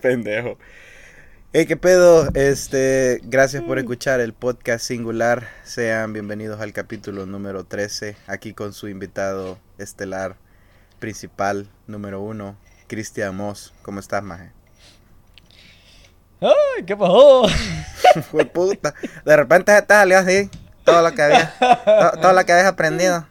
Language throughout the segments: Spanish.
Pendejo. Hey, qué pedo. Este, gracias por escuchar el podcast singular. Sean bienvenidos al capítulo número 13. Aquí con su invitado estelar principal número uno, Cristian Moss. ¿Cómo estás, maje? ¡Ay, qué pasó! Fue puta. De repente salió así. Todo lo que había, todo, todo lo que habías aprendido.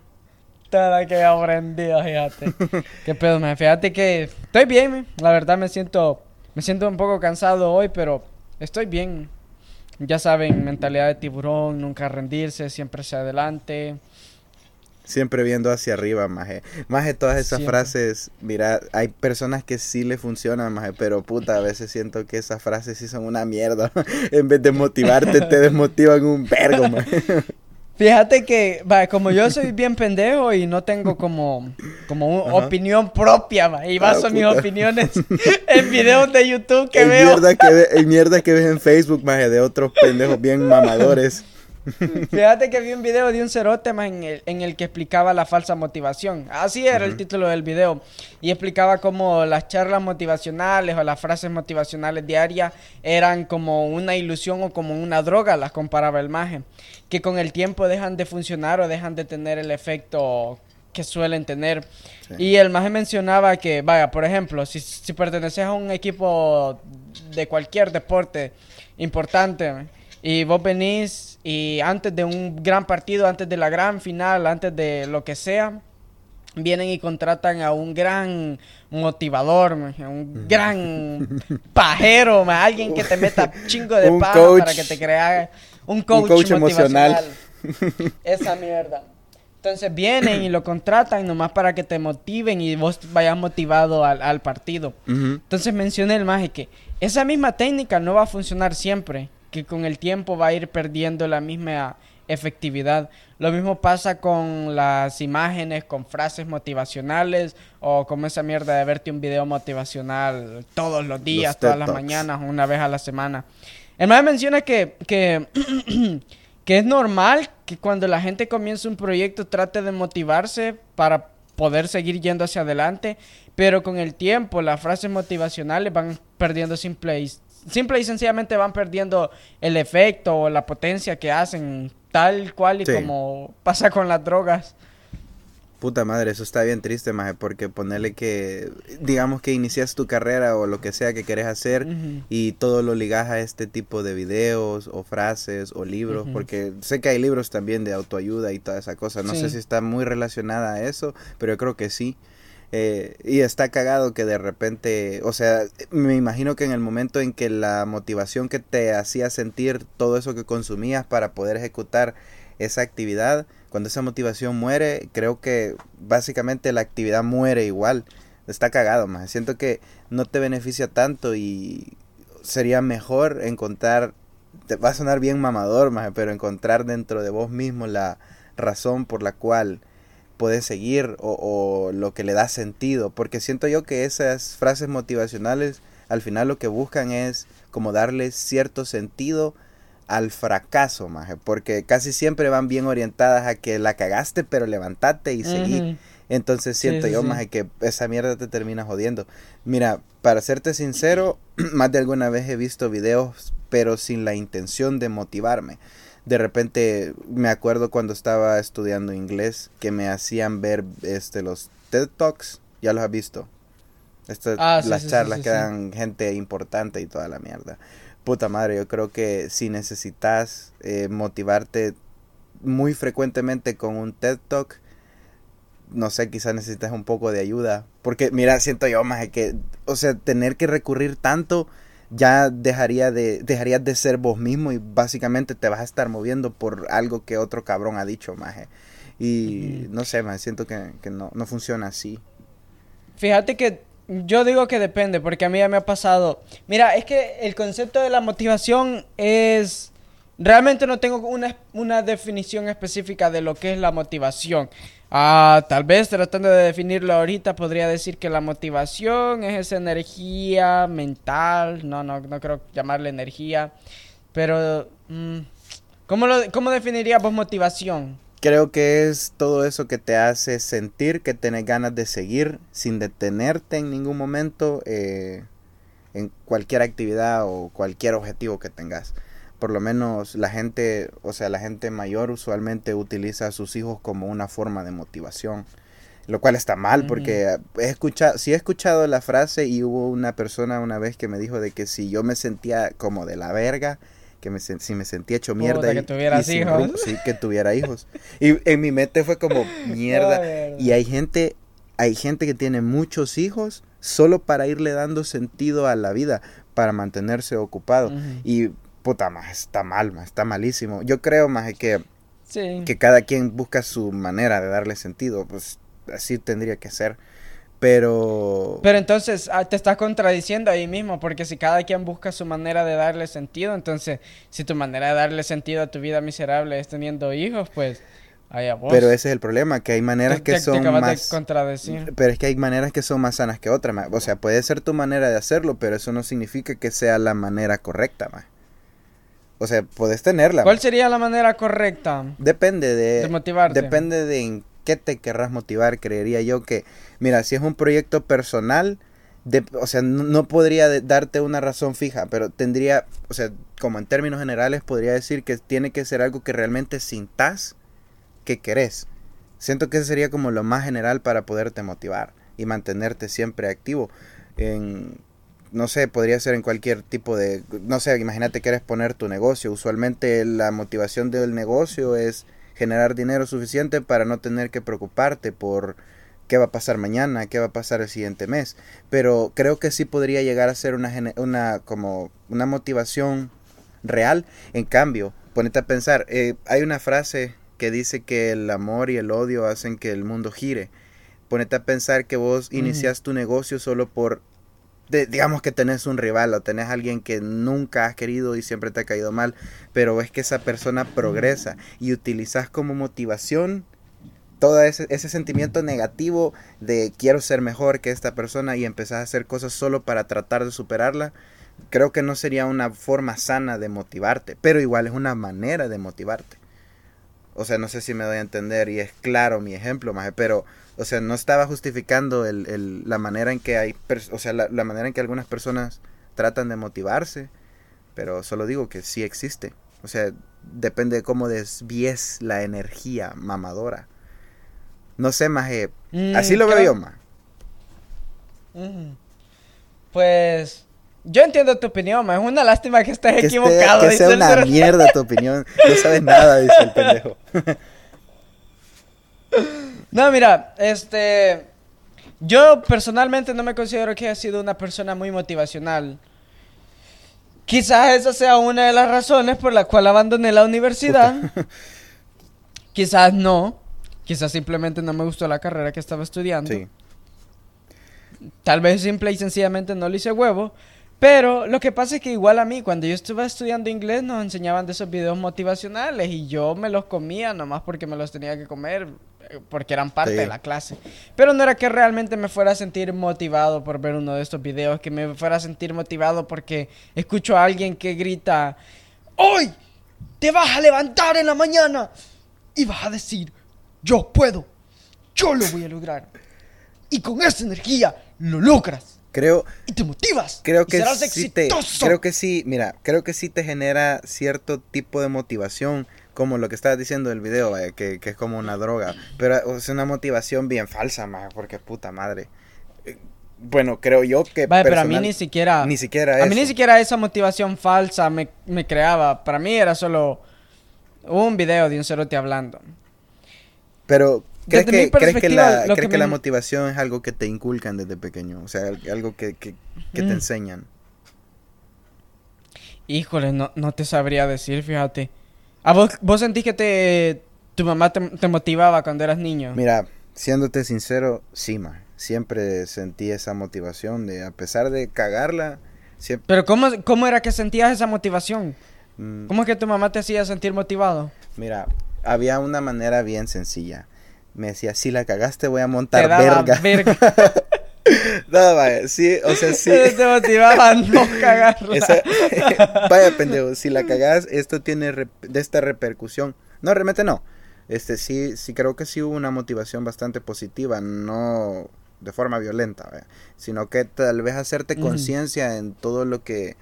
Todo lo que he aprendido, fíjate. qué pedo, man. Fíjate que estoy bien, man. La verdad me siento, me siento un poco cansado hoy, pero estoy bien. Ya saben, mentalidad de tiburón, nunca rendirse, siempre hacia adelante. Siempre viendo hacia arriba, maje. Maje, todas esas Siempre. frases, mira, hay personas que sí le funcionan, maje, pero puta, a veces siento que esas frases sí son una mierda. en vez de motivarte, te desmotivan un vergo, maje. Fíjate que, va, como yo soy bien pendejo y no tengo como, como Ajá. opinión propia, va, y Ah, baso mis puta. opiniones en videos de YouTube que el veo. mierda que, ve- el mierda que ves en Facebook, maje, de otros pendejos bien mamadores. Fíjate que vi un video de un cerote más en el, en el que explicaba la falsa motivación. Así era el Ujú. título del video. Y explicaba cómo las charlas motivacionales o las frases motivacionales diarias eran como una ilusión o como una droga, las comparaba el maje. Que con el tiempo dejan de funcionar o dejan de tener el efecto que suelen tener. Sí. Y el maje mencionaba que, vaya, por ejemplo, si, si perteneces a un equipo de cualquier deporte importante y vos venís y antes de un gran partido, antes de la gran final, antes de lo que sea, vienen y contratan a un gran motivador, un gran pajero, alguien que te meta chingo de paja coach. para que te crea un coach, coach emocional. Esa mierda. Entonces vienen y lo contratan nomás para que te motiven y vos vayas motivado al, al partido. Entonces mencioné el maje que esa misma técnica no va a funcionar siempre, que con el tiempo va a ir perdiendo la misma efectividad. Lo mismo pasa con las imágenes, con frases motivacionales o como esa mierda de verte un video motivacional todos los días, todas las mañanas, una vez a la semana. El menciona que, que, que es normal que cuando la gente comienza un proyecto trate de motivarse para poder seguir yendo hacia adelante, pero con el tiempo las frases motivacionales van perdiendo simple simple y sencillamente van perdiendo el efecto o la potencia que hacen, tal cual y Sí. como pasa con las drogas. Puta madre, eso está bien triste, maje, porque ponerle que, digamos que inicias tu carrera o lo que sea que querés hacer y todo lo ligas a este tipo de videos o frases o libros, porque sé que hay libros también de autoayuda y toda esa cosa, no sé si está muy relacionada a eso, pero yo creo que sí. Eh, y está cagado que de repente, o sea, me imagino que en el momento en que la motivación que te hacía sentir todo eso que consumías para poder ejecutar esa actividad, cuando esa motivación muere, creo que básicamente la actividad muere igual. Está cagado, más. Siento que no te beneficia tanto y sería mejor encontrar, te va a sonar bien mamador, más, pero encontrar dentro de vos mismo la razón por la cual puedes seguir o, o lo que le da sentido, porque siento yo que esas frases motivacionales al final lo que buscan es como darle cierto sentido al fracaso, maje, porque casi siempre van bien orientadas a que la cagaste, pero levantate y seguí. Entonces siento sí, yo, sí. maje, que esa mierda te termina jodiendo. Mira, para serte sincero, más de alguna vez he visto videos, pero sin la intención de motivarme. De repente me acuerdo cuando estaba estudiando inglés que me hacían ver este los TED Talks, ya los has visto. Estas, Ah, sí, las sí, charlas sí, que dan gente importante y toda la mierda. Puta madre, yo creo que si necesitas eh, motivarte muy frecuentemente con un TED Talk, no sé, quizás necesitas un poco de ayuda. Porque, mira, siento yo más que, o sea, tener que recurrir tanto ya dejaría de, dejarías de ser vos mismo y básicamente te vas a estar moviendo por algo que otro cabrón ha dicho, maje. Y no sé, maje, siento que, que no, no funciona así. Fíjate que yo digo que depende, porque a mí ya me ha pasado. Mira, es que el concepto de la motivación es... Realmente no tengo una, una definición específica de lo que es la motivación. Ah, tal vez tratando de definirlo ahorita podría decir que la motivación es esa energía mental. No, no, no creo llamarle energía. Pero, mm, ¿cómo, lo, ¿cómo definirías vos motivación? Creo que es todo eso que te hace sentir que tenés ganas de seguir sin detenerte en ningún momento eh, en cualquier actividad o cualquier objetivo que tengas. Por lo menos la gente, o sea, la gente mayor usualmente utiliza a sus hijos como una forma de motivación. Lo cual está mal porque he escuchado, sí he escuchado la frase y hubo una persona una vez que me dijo de que si yo me sentía como de la verga, que me, si me sentía hecho mierda. que tuvieras hijos. sí, que tuviera hijos. Y en mi mente fue como mierda. y hay gente, hay gente que tiene muchos hijos solo para irle dando sentido a la vida, para mantenerse ocupado. Y puta, más está mal, más está malísimo. Yo creo más que, que cada quien busca su manera de darle sentido. Pues así tendría que ser. Pero... Pero entonces ah, te estás contradiciendo ahí mismo, porque si cada quien busca su manera de darle sentido, entonces si tu manera de darle sentido a tu vida miserable es teniendo hijos, pues... Allá vos. Pero ese es el problema, que hay maneras que son más... contradecir. Pero es que hay maneras que son más sanas que otras, o sea, puede ser tu manera de hacerlo, pero eso no significa que sea la manera correcta, más. O sea, puedes tenerla. ¿Cuál sería la manera correcta? Depende de... De motivarte. Depende de en qué te querrás motivar, creería yo que Mira, si es un proyecto personal, de, o sea, no, podría darte una razón fija, pero tendría, o sea, como en términos generales, podría decir que tiene que ser algo que realmente sintas que querés. Siento que eso sería como lo más general para poderte motivar y mantenerte siempre activo. En, no sé, podría ser en cualquier tipo de, no sé, imagínate que quieres poner tu negocio. Usualmente la motivación del negocio es generar dinero suficiente para no tener que preocuparte por qué va a pasar mañana, qué va a pasar el siguiente mes. Pero creo que sí podría llegar a ser una, una, como una motivación real. En cambio, ponete a pensar, eh, hay una frase que dice que el amor y el odio hacen que el mundo gire. Ponete a pensar que vos inicias tu negocio solo por, digamos que tenés un rival o tenés alguien que nunca has querido y siempre te ha caído mal, pero es que esa persona progresa y utilizas como motivación todo ese, ese, sentimiento negativo de quiero ser mejor que esta persona y empezar a hacer cosas solo para tratar de superarla, creo que no sería una forma sana de motivarte, pero igual es una manera de motivarte. O sea, no sé si me doy a entender y es claro mi ejemplo, más pero, o sea, no estaba justificando el, el, la manera en que hay, o sea, la, la manera en que algunas personas tratan de motivarse, pero solo digo que sí existe. O sea, depende de cómo desvíes la energía mamadora. No sé, más. Mm, así lo veo yo, más. Pues. Yo entiendo tu opinión, más. Es una lástima que estés equivocado. que sea una mierda tu opinión. No sabes nada, dice el pendejo. No, mira, este. Yo personalmente no me considero que haya sido una persona muy motivacional. Quizás esa sea una de las razones por la cual abandoné la universidad. Quizás no. Quizás simplemente no me gustó la carrera que estaba estudiando. Sí. Tal vez simple y sencillamente no le hice huevo. Pero lo que pasa es que igual a mí, cuando yo estuve estudiando inglés, nos enseñaban de esos videos motivacionales y yo me los comía nomás porque me los tenía que comer, porque eran parte de la clase. Pero no era que realmente me fuera a sentir motivado por ver uno de estos videos, que me fuera a sentir motivado porque escucho a alguien que grita, ¡Hoy te vas a levantar en la mañana! Y vas a decir, yo puedo, yo lo voy a lograr. Y con esa energía lo logras. Creo. Y te motivas. Creo que sí creo que sí, mira, creo que sí te genera cierto tipo de motivación, como lo que estabas diciendo del video, que, es como una droga. Pero es una motivación bien falsa, más, porque puta madre. Eh, bueno, creo yo que. Vaya, pero a mí ni siquiera. Ni siquiera. A mí ni siquiera esa motivación falsa me, me creaba. Para mí era solo un video de un cerote hablando. Pero, ¿crees, que, ¿crees, que, la, ¿crees que, la motivación es algo que te inculcan desde pequeño? O sea, algo que, que te enseñan. Híjole, no, no te sabría decir, fíjate. ¿A vos, vos sentís que te, tu mamá te, motivaba cuando eras niño? Mira, siéndote sincero, sí, ma. Siempre sentí esa motivación de, a pesar de cagarla, siempre... Pero ¿cómo, cómo era que sentías esa motivación? Mm. ¿Cómo es que tu mamá te hacía sentir motivado? Mira, había una manera bien sencilla. Me decía, si la cagaste voy a montar verga. verga. no, vaya, sí, o sea, sí. Te motivaba a no cagarla. vaya, pendejo, si la cagas, esto tiene de esta repercusión. No, realmente no. este sí, sí creo que sí hubo una motivación bastante positiva, no de forma violenta, sino que tal vez hacerte conciencia en todo lo que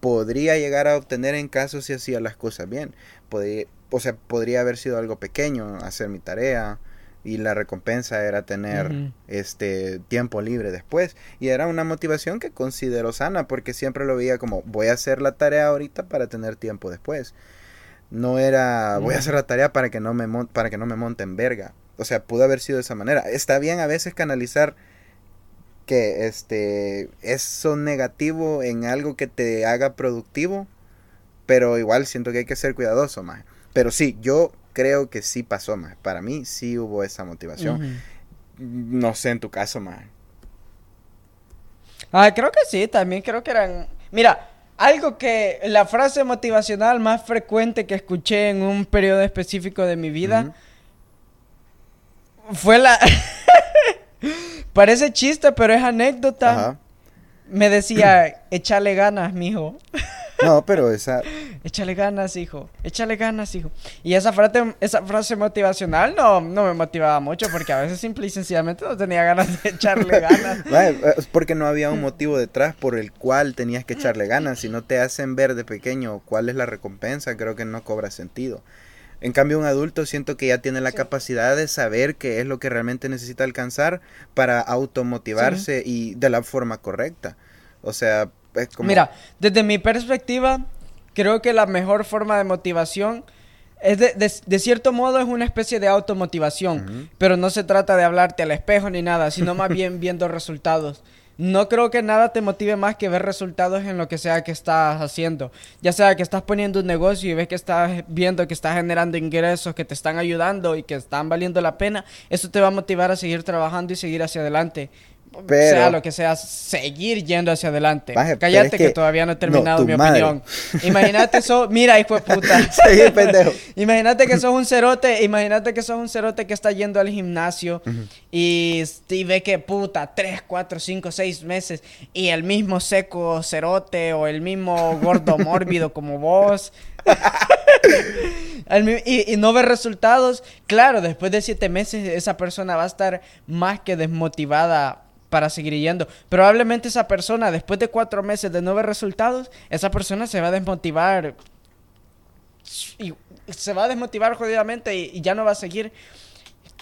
podría llegar a obtener en caso si hacía las cosas bien. Podría, o sea, podría haber sido algo pequeño, hacer mi tarea, y la recompensa era tener este tiempo libre después. Y era una motivación que considero sana porque siempre lo veía como voy a hacer la tarea ahorita para tener tiempo después no era voy a hacer la tarea para que no me para que no me monte en verga o sea pudo haber sido de esa manera. Está bien a veces canalizar que este eso negativo en algo que te haga productivo pero igual siento que hay que ser cuidadoso más pero sí yo creo que sí pasó, más. Para mí sí hubo esa motivación. No sé en tu caso, más. Ah, creo que sí, también creo que eran... Mira, algo que la frase motivacional más frecuente que escuché en un periodo específico de mi vida fue la... Parece chiste, pero es anécdota. Me decía, échale ganas, mijo. No, pero esa... Échale ganas, hijo. Échale ganas, hijo. Y esa frase, esa frase motivacional no, no me motivaba mucho porque a veces simple y sencillamente no tenía ganas de echarle ganas. es porque no había un motivo detrás por el cual tenías que echarle ganas. Si no te hacen ver de pequeño cuál es la recompensa, creo que no cobra sentido. En cambio, un adulto siento que ya tiene la capacidad de saber qué es lo que realmente necesita alcanzar para automotivarse y de la forma correcta. O sea, Mira, desde mi perspectiva, creo que la mejor forma de motivación es de, cierto modo es una especie de automotivación, pero no se trata de hablarte al espejo ni nada, sino más bien viendo resultados. No creo que nada te motive más que ver resultados en lo que sea que estás haciendo. Ya sea que estás poniendo un negocio y ves que estás viendo que estás generando ingresos que te están ayudando y que están valiendo la pena, eso te va a motivar a seguir trabajando y seguir hacia adelante sea lo que sea, seguir yendo hacia adelante. Cállate que, todavía no he terminado mi opinión. Imagínate eso, mira, hijo de puta. pendejo. imagínate que sos un cerote, imagínate que sos un cerote que está yendo al gimnasio y, y, ve que puta, 3, 4, 5, 6 meses y el mismo seco cerote o el mismo gordo mórbido como vos. y, y, no ve resultados, claro, después de siete meses esa persona va a estar más que desmotivada para seguir yendo. Probablemente esa persona, después de cuatro meses de no ver resultados, esa persona se va a desmotivar. Y se va a desmotivar jodidamente y, ya no va a seguir.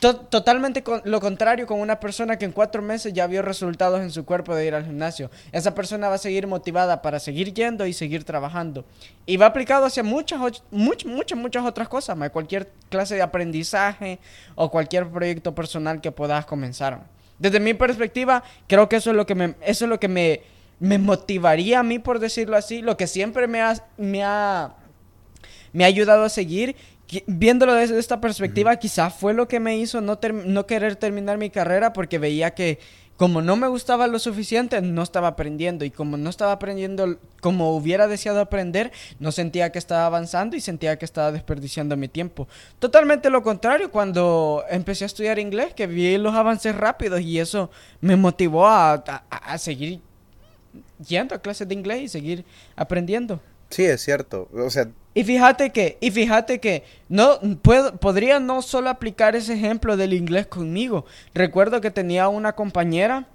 totalmente lo contrario con una persona que en cuatro meses ya vio resultados en su cuerpo de ir al gimnasio. Esa persona va a seguir motivada para seguir yendo y seguir trabajando. Y va aplicado hacia muchas, muchas, muchas, muchas otras cosas, cualquier clase de aprendizaje o cualquier proyecto personal que puedas comenzar. Desde mi perspectiva, creo que eso es lo que me, eso es lo que me, me motivaría a mí, por decirlo así, lo que siempre me ha, me ha, me ha ayudado a seguir. Viéndolo desde esta perspectiva, quizás fue lo que me hizo no, no querer terminar mi carrera porque veía que como no me gustaba lo suficiente, no estaba aprendiendo. Y como no estaba aprendiendo como hubiera deseado aprender, no sentía que estaba avanzando y sentía que estaba desperdiciando mi tiempo. Totalmente lo contrario, cuando empecé a estudiar inglés, que vi los avances rápidos y eso me motivó a, a seguir yendo a clases de inglés y seguir aprendiendo. Sí, es cierto. O sea, y fíjate que, y fíjate que no puedo, podría no solo aplicar ese ejemplo del inglés conmigo. Recuerdo que tenía una compañera,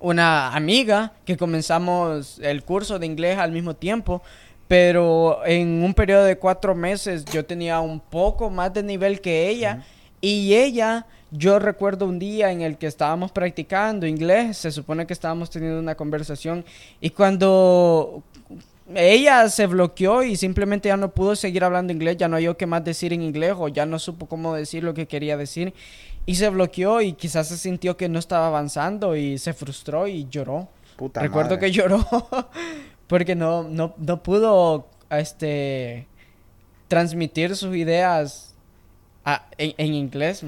una amiga, que comenzamos el curso de inglés al mismo tiempo, pero en un periodo de cuatro meses yo tenía un poco más de nivel que ella. Y ella, yo recuerdo un día en el que estábamos practicando inglés, se supone que estábamos teniendo una conversación, y cuando ella se bloqueó y simplemente ya no pudo seguir hablando inglés, ya no hay qué más decir en inglés o ya no supo cómo decir lo que quería decir y se bloqueó y quizás se sintió que no estaba avanzando y se frustró y lloró. Recuerdo que lloró porque no, no, no pudo este, transmitir sus ideas en, en inglés.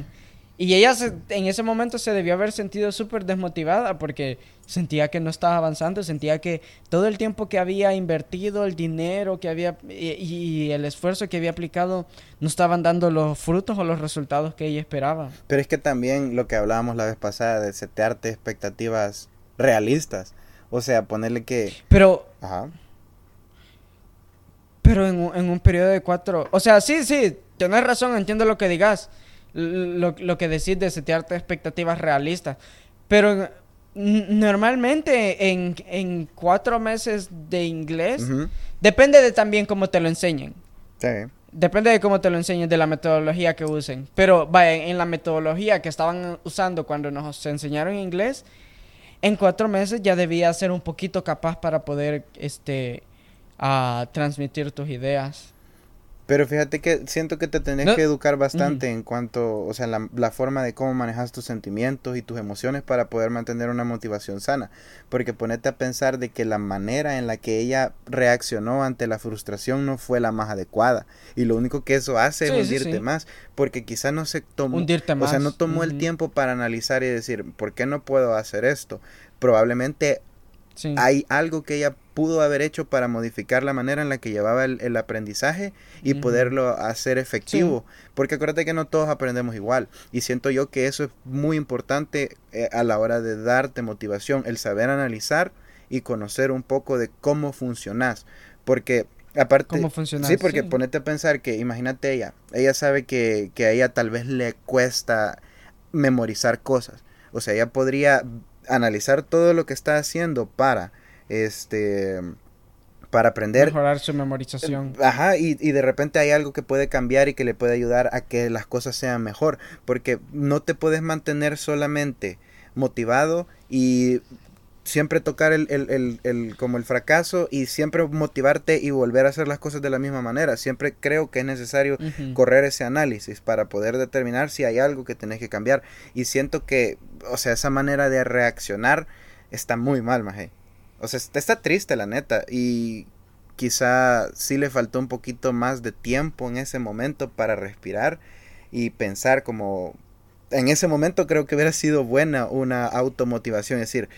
Y ella en ese momento se debió haber sentido súper desmotivada porque sentía que no estaba avanzando, sentía que todo el tiempo que había invertido, el dinero que había y, el esfuerzo que había aplicado no estaban dando los frutos o los resultados que ella esperaba. Pero es que también lo que hablábamos la vez pasada de setearte expectativas realistas, o sea, ponerle que... Pero... Ajá. Pero en, en un periodo de cuatro... O sea, sí, sí, tenés razón, entiendo lo que digas, lo, lo que decís de setearte expectativas realistas, pero normalmente en, en, cuatro meses de inglés, depende de también cómo te lo enseñen. Sí. Depende de cómo te lo enseñen, de la metodología que usen. Pero vaya, en la metodología que estaban usando cuando nos enseñaron inglés, en cuatro meses ya debía ser un poquito capaz para poder este, a transmitir tus ideas. Pero fíjate que siento que te tenés que educar bastante en cuanto, o sea, la, la, forma de cómo manejas tus sentimientos y tus emociones para poder mantener una motivación sana. Porque ponete a pensar de que la manera en la que ella reaccionó ante la frustración no fue la más adecuada. Y lo único que eso hace es hundirte más. Porque quizá no se tomó, hundirte más. o sea, no tomó el tiempo para analizar y decir, ¿por qué no puedo hacer esto? Probablemente hay algo que ella pudo haber hecho para modificar la manera en la que llevaba el, aprendizaje y poderlo hacer efectivo. Porque acuérdate que no todos aprendemos igual. Y siento yo que eso es muy importante eh, a la hora de darte motivación, el saber analizar y conocer un poco de cómo funcionas. Porque aparte... ¿Cómo funciona? Sí, porque ponete a pensar que, imagínate ella, ella sabe que, que a ella tal vez le cuesta memorizar cosas. O sea, ella podría analizar todo lo que está haciendo para este para aprender. Mejorar su memorización. Ajá, y, y, de repente hay algo que puede cambiar y que le puede ayudar a que las cosas sean mejor. Porque no te puedes mantener solamente motivado y siempre tocar el, el, el, como el fracaso y siempre motivarte y volver a hacer las cosas de la misma manera. Siempre creo que es necesario correr ese análisis para poder determinar si hay algo que tenés que cambiar. Y siento que, o sea, esa manera de reaccionar está muy mal, maje. O sea, está triste la neta y quizá sí le faltó un poquito más de tiempo en ese momento para respirar y pensar como... En ese momento creo que hubiera sido buena una automotivación, es decir,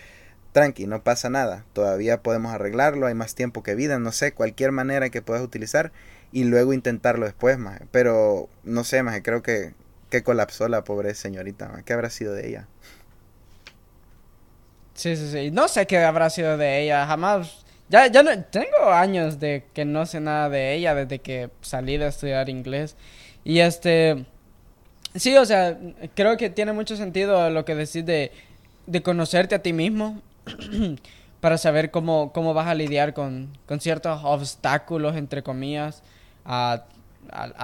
tranqui, no pasa nada, todavía podemos arreglarlo, hay más tiempo que vida, no sé, cualquier manera que puedas utilizar y luego intentarlo después, más. Pero no sé, más, creo que, que colapsó la pobre señorita, ¿qué habrá sido de ella? Sí, sí, sí, no sé qué habrá sido de ella, jamás, ya, ya no, tengo años de que no sé nada de ella desde que salí de estudiar inglés. Y este... Sí, o sea, creo que tiene mucho sentido lo que decís de, de conocerte a ti mismo para saber cómo, cómo vas a lidiar con, ciertos obstáculos, entre comillas, a,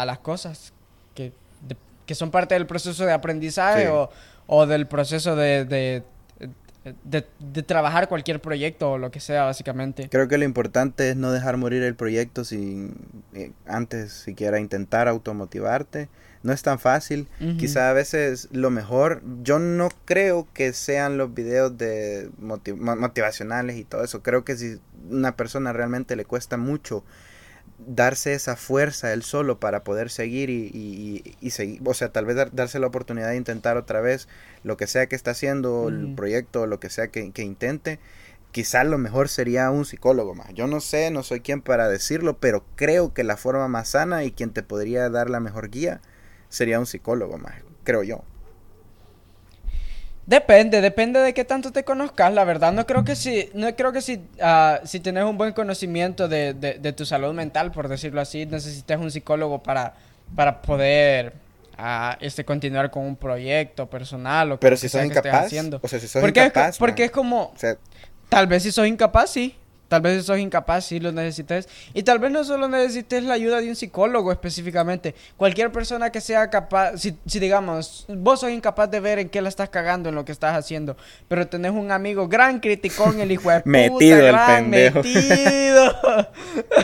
las cosas que, que, son parte del proceso de aprendizaje o, del proceso de, de, de, trabajar cualquier proyecto o lo que sea, básicamente. Creo que lo importante es no dejar morir el proyecto sin eh, antes siquiera intentar automotivarte no es tan fácil. Quizá a veces lo mejor, yo no creo que sean los videos de motivacionales y todo eso. Creo que si una persona realmente le cuesta mucho darse esa fuerza él solo para poder seguir y, y, seguir, o sea, tal vez darse la oportunidad de intentar otra vez lo que sea que está haciendo, el proyecto, lo que sea que, que intente, quizá lo mejor sería un psicólogo más. Yo no sé, no soy quien para decirlo, pero creo que la forma más sana y quien te podría dar la mejor guía sería un psicólogo más, creo yo. Depende, depende de qué tanto te conozcas, la verdad. No creo que si, no creo que si, uh, si tienes un buen conocimiento de, de, tu salud mental, por decirlo así, necesites un psicólogo para, para poder uh, este, continuar con un proyecto personal o Pero si sos incapaz, haciendo. O sea, si sos porque incapaz, es, porque es como, tal vez si sos incapaz, sí. Tal vez sos incapaz, sí lo necesites. Y tal vez no solo necesites la ayuda de un psicólogo específicamente. Cualquier persona que sea capaz, si, si, digamos, vos sos incapaz de ver en qué la estás cagando en lo que estás haciendo, pero tenés un amigo gran criticón, el hijo de puta, metido el pendejo. metido.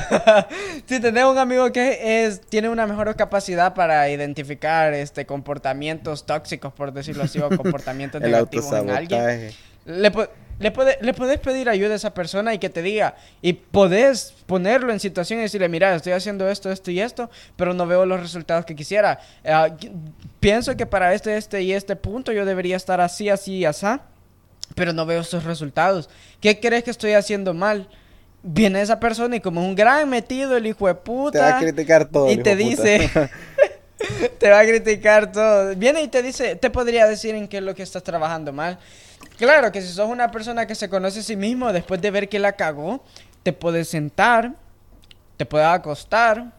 si tenés un amigo que es, tiene una mejor capacidad para identificar este comportamientos tóxicos, por decirlo así, o comportamientos negativos en alguien. Le, le, puede, le puedes pedir ayuda a esa persona y que te diga, y podés ponerlo en situación y decirle, mira, estoy haciendo esto, esto y esto, pero no veo los resultados que quisiera. Ah, pienso que para este, este y este punto yo debería estar así, así y así, pero no veo esos resultados. ¿Qué crees que estoy haciendo mal? Viene esa persona y como un gran metido el hijo de puta. Te va a criticar todo. Y te dice... te va a criticar todo. Viene y te dice, te podría decir en qué es lo que estás trabajando mal. Claro que si sos una persona que se conoce a sí mismo, después de ver que la cagó, te puedes sentar, te puedes acostar,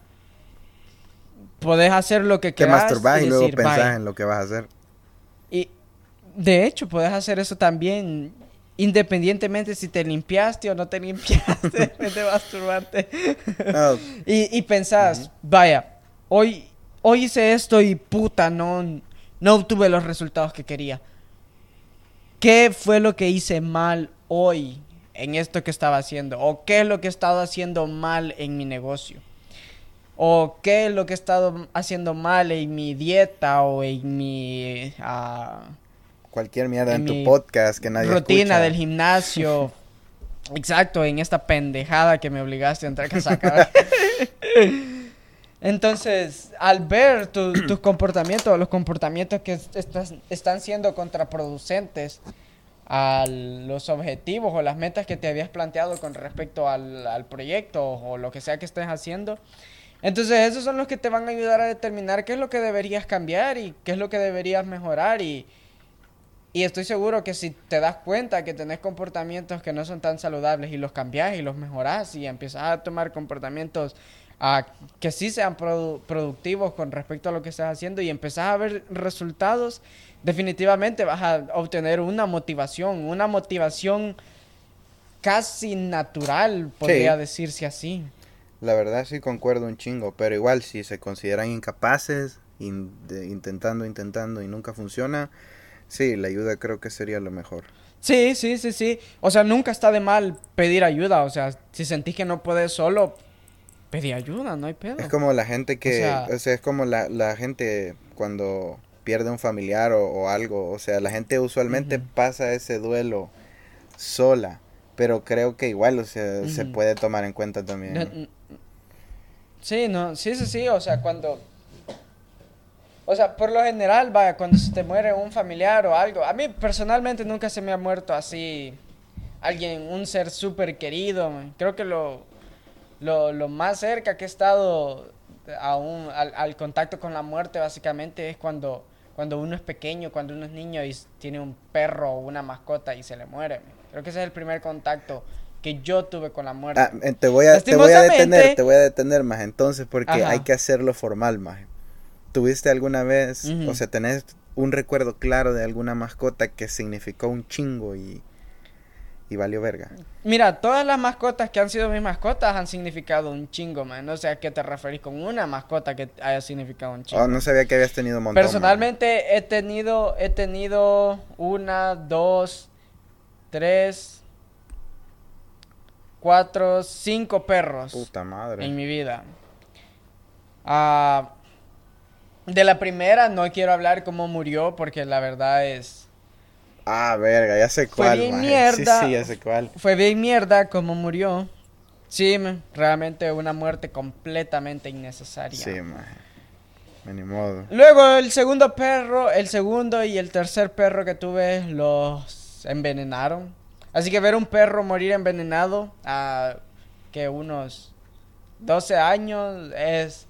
podés hacer lo que Te quieras. masturbás y, luego decir, pensás en lo que vas a hacer. Y de hecho, puedes hacer eso también independientemente si te limpiaste o no te limpiaste en vez de masturbarte. No, y, y pensás, vaya, hoy, hoy hice esto y puta, no, no obtuve los resultados que quería. ¿Qué fue lo que hice mal hoy en esto que estaba haciendo? ¿O qué es lo que he estado haciendo mal en mi negocio? ¿O qué es lo que he estado haciendo mal en mi dieta o en mi... ah, cualquier mierda en, En tu podcast que nadie rutina escucha. del gimnasio. Exacto, en esta pendejada que me obligaste a entrar a sacar. Entonces, al ver tu- tus comportamientos, los comportamientos que est- estás- están siendo contraproducentes a los objetivos o las metas que te habías planteado con respecto al, al proyecto o lo que sea que estés haciendo, entonces esos son los que te van a ayudar a determinar qué es lo que deberías cambiar y qué es lo que deberías mejorar y, y estoy seguro que si te das cuenta que tenés comportamientos que no son tan saludables y los cambias y los mejoras y empiezas a tomar comportamientos ah, que sí sean produ- productivos con respecto a lo que estás haciendo y empezás a ver resultados, definitivamente vas a obtener una motivación, una motivación casi natural, podría Sí. decirse así. La verdad sí concuerdo un chingo, pero igual si se consideran incapaces, in- intentando, intentando y nunca funciona, sí, la ayuda creo que sería lo mejor. Sí, sí, sí, sí. O sea, nunca está de mal pedir ayuda. O sea, si sentís que no puedes solo, pedí ayuda, no hay pedo. Es como la gente que, sea- o sea, es como la, la gente cuando pierde un familiar o, o algo, o sea, la gente usualmente pasa ese duelo sola, pero creo que igual, o sea, se puede tomar en cuenta también. No, Sí, no, sí, sí, sí, o sea, cuando... O sea, por lo general, vaya, cuando se te muere un familiar o algo, a mí personalmente nunca se me ha muerto así alguien, un ser súper querido, man. creo que lo, lo, lo más cerca que he estado a un- al, al contacto con la muerte básicamente es cuando, cuando uno es pequeño, cuando uno es niño y tiene un perro o una mascota y se le muere. Creo que ese es el primer contacto que yo tuve con la muerte. Ah, te voy a, te voy a detener, te voy a detener más entonces porque Ajá. hay que hacerlo formal más. ¿Tuviste alguna vez, o sea, tenés un recuerdo claro de alguna mascota que significó un chingo y, y valió verga? Mira, todas las mascotas que han sido mis mascotas han significado un chingo, man. No sé a qué te referís con una mascota que haya significado un chingo. Oh, no sabía que habías tenido un montón. man. Personalmente he tenido, he tenido una, dos, tres, cuatro, cinco perros Puta madre. en mi vida. Ah, de la primera no quiero hablar cómo murió porque la verdad es... Ah, verga, ya sé Fue cuál, bien maje. mierda. Sí, sí, ya sé cuál. Fue bien mierda cómo murió. Sí, man, realmente una muerte completamente innecesaria. Sí, maje. Ni modo. Luego el segundo perro, el segundo y el tercer perro que tuve los envenenaron. Así que ver un perro morir envenenado a que unos 12 años es...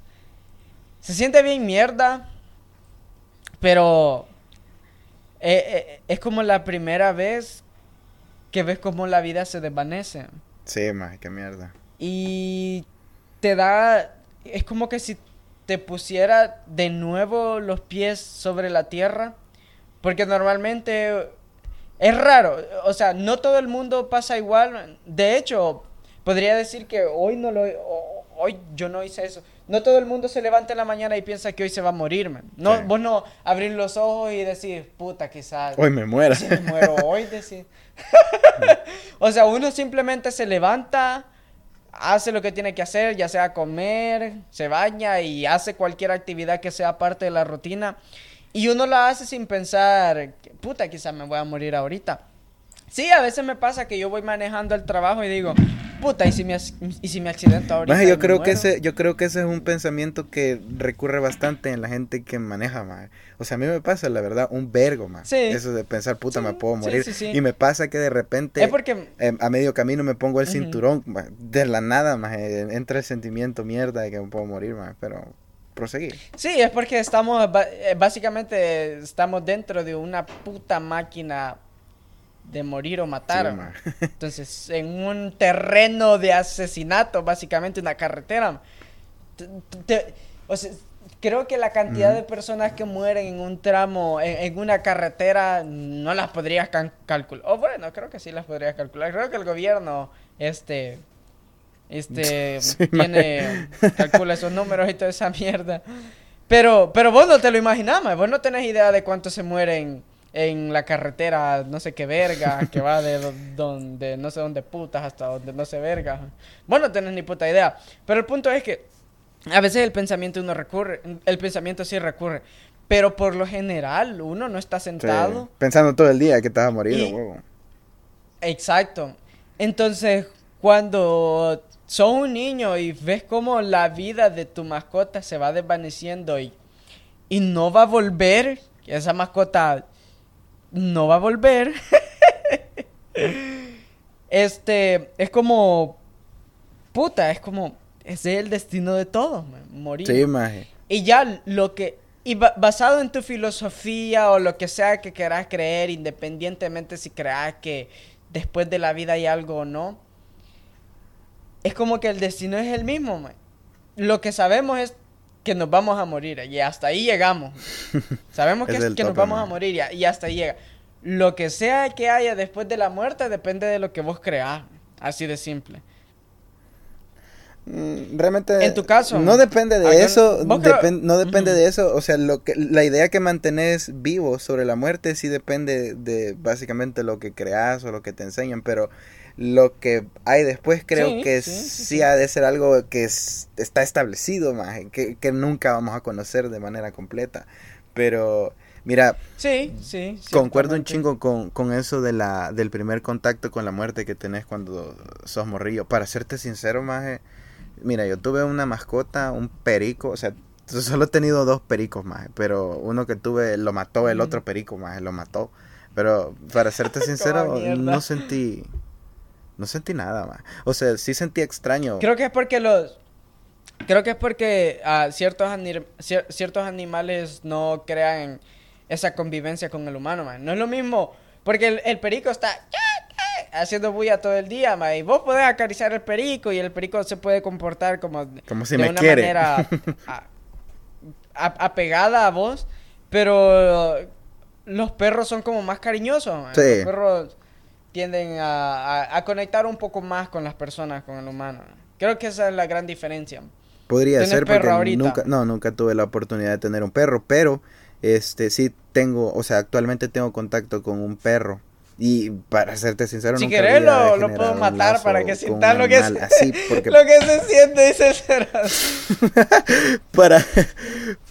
Se siente bien mierda, pero eh, eh, es como la primera vez que ves como la vida se desvanece. Sí, maje, qué mierda. Y te da, es como que si te pusiera de nuevo los pies sobre la tierra, porque normalmente es raro, o sea, no todo el mundo pasa igual. De hecho, podría decir que hoy no lo, hoy yo no hice eso. No todo el mundo se levanta en la mañana y piensa que hoy se va a morir, man. No, Sí. vos no abrir los ojos y decir, puta, quizás Hoy me muera. si me muero hoy, decir. o sea, uno simplemente se levanta, hace lo que tiene que hacer, ya sea comer, se baña y hace cualquier actividad que sea parte de la rutina. Y uno la hace sin pensar, puta, quizás me voy a morir ahorita. Sí, a veces me pasa que yo voy manejando el trabajo y digo, puta, ¿y si me, y si me accidento ahorita? Maje, yo me creo que muero?" ese, yo creo que ese es un pensamiento que recurre bastante en la gente que maneja, maje. O sea, a mí me pasa, la verdad, un vergo, más. Sí. Eso de pensar, puta, Sí, me puedo morir. sí. Y me pasa que de repente, Es porque eh, a medio camino me pongo el Ujú. cinturón, ma, de la nada, maje, entra el sentimiento mierda de que me puedo morir, maje, pero proseguir. Sí, es porque estamos, eh, básicamente, estamos dentro de una puta máquina de morir o matar. Sí. Entonces, en un terreno de asesinato, básicamente una carretera. te- te- o sea, creo que la cantidad de personas que mueren en un tramo, en, una carretera, no las podrías calcular. O bueno, creo que sí las podrías calcular. Creo que el gobierno, este, este, tiene, calcula esos números y toda esa mierda. Pero, pero vos no te lo imaginabas, vos no tenés idea de cuántos se mueren en la carretera, no sé qué verga, que va de donde, no sé dónde putas hasta donde no sé verga. Vos no tenés ni puta idea. Pero el punto es que a veces el pensamiento uno recurre, el pensamiento sí recurre, pero por lo general uno no está sentado. Pensando todo el día que vas a morir, huevo. Exacto. Entonces, cuando sos un niño y ves cómo la vida de tu mascota se va desvaneciendo y, y no va a volver, esa mascota no va a volver, este, es como, puta, es como ese es el destino de todos, morir. Sí, maje. Y ya lo que... Y basado en tu filosofía o lo que sea que quieras creer, independientemente si creas que después de la vida hay algo o no, es como que el destino es el mismo, man. Lo que sabemos es que nos vamos a morir y hasta ahí llegamos. Sabemos que, es que nos vamos a morir y, hasta ahí llega. Lo que sea que haya después de la muerte depende de lo que vos creas. Así de simple. Mm, realmente en tu caso no depende de eso no depende de eso o sea lo que la idea que mantenés vivo sobre la muerte sí depende de básicamente lo que creas o lo que te enseñan pero lo que hay después creo que sí, ha de ser algo que está establecido más que, que nunca vamos a conocer de manera completa. Pero Mira, sí, sí, concuerdo un chingo con, con, eso de la, del primer contacto con la muerte que tenés cuando sos morrillo. Para serte sincero, más Mira, yo tuve una mascota, un perico, o sea, solo he tenido dos pericos más, pero uno que tuve lo mató, el otro perico más, lo mató. Pero para serte sincero, no sentí no sentí nada más. O sea, sí sentí extraño. Creo que es porque los creo que es porque uh, ciertos ciertos animales no crean esa convivencia con el humano, man. No es lo mismo porque el, el perico está haciendo bulla todo el día, ma, y vos podés acariciar el perico y el perico se puede comportar como, como si de una manera apegada a vos, pero los perros son como más cariñosos. Los perros tienden a, conectar un poco más con las personas, con el humano. Creo que esa es la gran diferencia. Podría ser porque nunca, no, nunca tuve la oportunidad de tener un perro, pero este sí tengo, o sea, actualmente tengo contacto con un perro y para serte sincero, si querés lo, lo puedo matar para que sientan lo que, es, lo que se siente, dice para,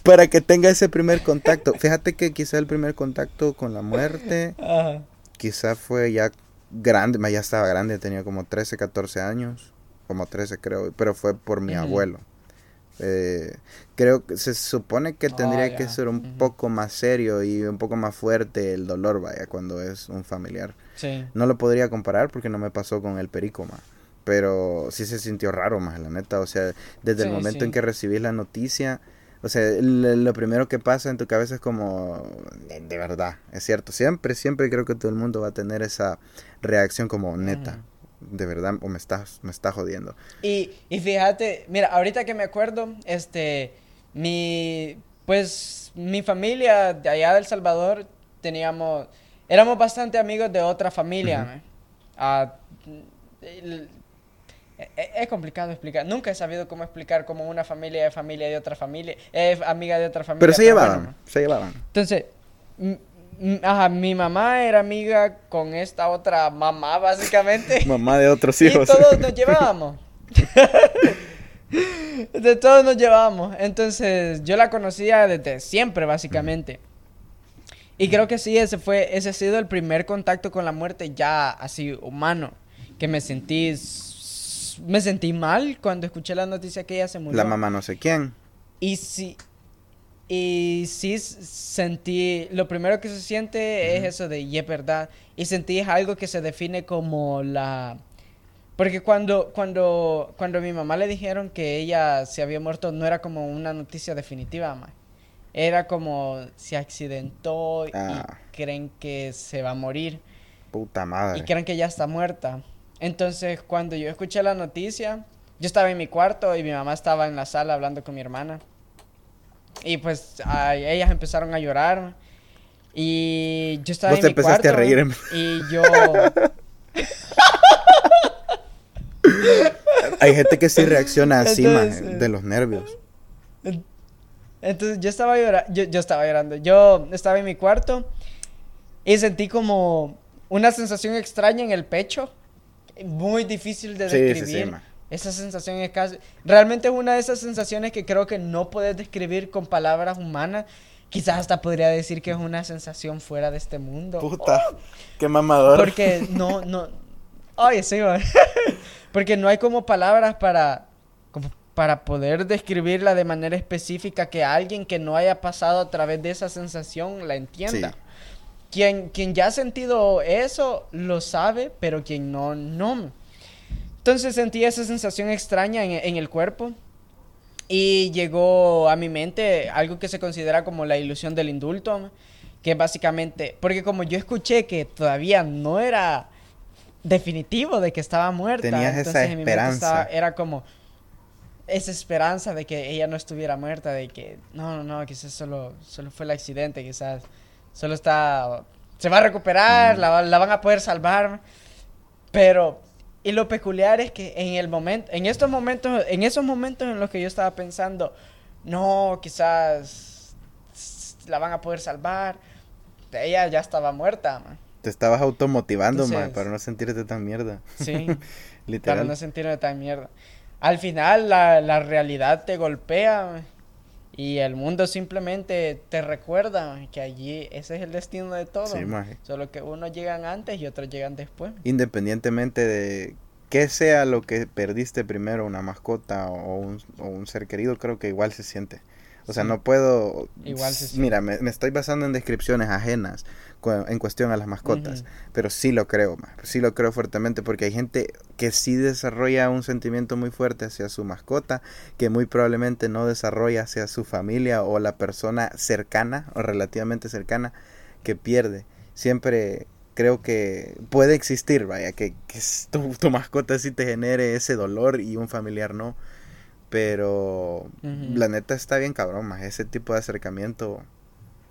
para que tenga ese primer contacto. Fíjate que quizá el primer contacto con la muerte, quizá fue ya grande, ya estaba grande, tenía como 13, 14 años, como 13 creo, pero fue por mi abuelo. Eh, creo que se supone que tendría que ser un poco más serio y un poco más fuerte el dolor, vaya, cuando es un familiar. No lo podría comparar porque no me pasó con el perico, más. Pero sí se sintió raro, más, la neta. O sea, desde el momento en que recibís la noticia, o sea, lo primero que pasa en tu cabeza es como, de verdad, es cierto. Siempre, siempre creo que todo el mundo va a tener esa reacción como neta de verdad o me estás me está jodiendo. Y, y fíjate, mira, ahorita que me acuerdo, este mi pues mi familia de allá del Salvador teníamos éramos bastante amigos de otra familia. E, es complicado explicar. Nunca he sabido cómo explicar cómo una familia es familia de otra familia, es amiga de otra familia. Pero se llevaban, se llevaban. Entonces, Ajá, mi mamá era amiga con esta otra mamá, básicamente. mamá de otros hijos. Y todos nos llevábamos. de todos nos llevábamos. Entonces, yo la conocía desde siempre, básicamente. Y creo que sí, ese fue, ese ha sido el primer contacto con la muerte ya así humano. Que me sentí, me sentí mal cuando escuché la noticia que ella se murió. La mamá no sé quién. Y sí, y sí sentí, lo primero que se siente es eso de, y es verdad, y sentí es algo que se define como la... Porque cuando, cuando, cuando a mi mamá le dijeron que ella se había muerto, no era como una noticia definitiva, más. Era como se accidentó y ah. creen que se va a morir. Puta madre. Y creen que ya está muerta. Entonces, cuando yo escuché la noticia, yo estaba en mi cuarto y mi mamá estaba en la sala hablando con mi hermana. Y pues a- ellas empezaron a llorar. Y yo estaba Vos en te mi empezaste a cuarto, reír. Y yo... Hay gente que sí reacciona así, Entonces, eh, de los nervios. Entonces yo estaba llorando, yo, yo estaba llorando, yo estaba en mi cuarto y sentí como una sensación extraña en el pecho, muy difícil de Sí, sí, sí, describir. Esa sensación es casi, realmente es una de esas sensaciones que creo que no puedes describir con palabras humanas. Quizás hasta podría decir que es una sensación fuera de este mundo. Puta, qué mamador. Porque no, no. Oye, sí. Porque no hay como palabras para. como para poder describirla de manera específica que alguien que no haya pasado a través de esa sensación la entienda. Sí. Quien, quien ya ha sentido eso lo sabe, pero quien no, no. Entonces sentí esa sensación extraña en, en el cuerpo. Y llegó a mi mente algo que se considera como la ilusión del indulto, que básicamente, porque como yo escuché que todavía no era definitivo de que estaba muerta, Tenías esa entonces en mi mente esperanza. estaba- era como esa esperanza de que ella no estuviera muerta, de que no, no, no, quizás solo, solo fue el accidente, quizás solo está, se va a recuperar, Mm. la, va- la van a poder salvar, pero y lo peculiar es que en el momento, en estos momentos, en esos momentos en los que yo estaba pensando, no, quizás la van a poder salvar, ella ya estaba muerta, man. Te estabas automotivando, Entonces- para no sentirte tan mierda. Sí, para Literal. no sentirme tan mierda. Al final la, la realidad te golpea man, y el mundo simplemente te recuerda que allí ese es el destino de todo. Sí, man. maje. Solo que unos llegan antes y otros llegan después. Independientemente de qué sea lo que perdiste primero, una mascota o un, o un ser querido, creo que igual se siente. O sea, Sí. no puedo... Igual Mira, me, me estoy basando en descripciones ajenas cu- en cuestión a las mascotas. Pero sí lo creo, ma, sí lo creo fuertemente porque hay gente que sí desarrolla un sentimiento muy fuerte hacia su mascota, que muy probablemente no desarrolla hacia su familia o la persona cercana o relativamente cercana que pierde. Siempre creo que puede existir, vaya, que, que s- tu, tu mascota sí te genere ese dolor y un familiar no. Pero la neta está bien cabrón, más ese tipo de acercamiento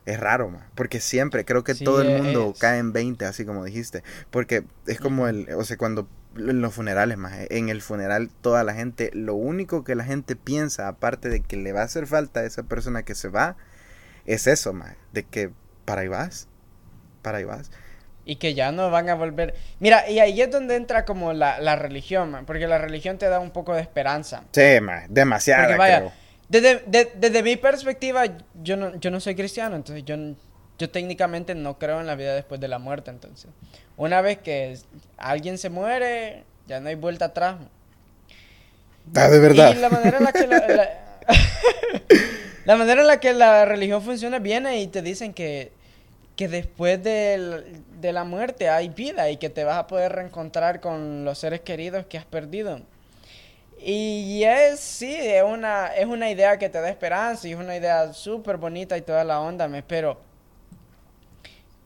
es raro, ma, porque siempre creo que Sí, todo el e- mundo es. cae en 20, así como dijiste, porque es como el, o sea, cuando en los funerales, más en el funeral toda la gente, lo único que la gente piensa, aparte de que le va a hacer falta a esa persona que se va, es eso, más de que para ahí vas, para ahí vas. Y que ya no van a volver. Mira, y ahí es donde entra como la, la religión, man, porque la religión te da un poco de esperanza. Sí, ma, demasiado. Porque vaya, creo. desde, de- desde mi perspectiva, yo no, yo no soy cristiano, entonces yo, yo técnicamente no creo en la vida después de la muerte, entonces. Una vez que alguien se muere, ya no hay vuelta atrás. Ah, de verdad. Y la manera en la que la, la- la manera en la que la religión funciona viene y te dicen que, que después de la muerte hay vida y que te vas a poder reencontrar con los seres queridos que has perdido. Y es, sí, es una, es una idea que te da esperanza y es una idea súper bonita y toda la onda, me, pero...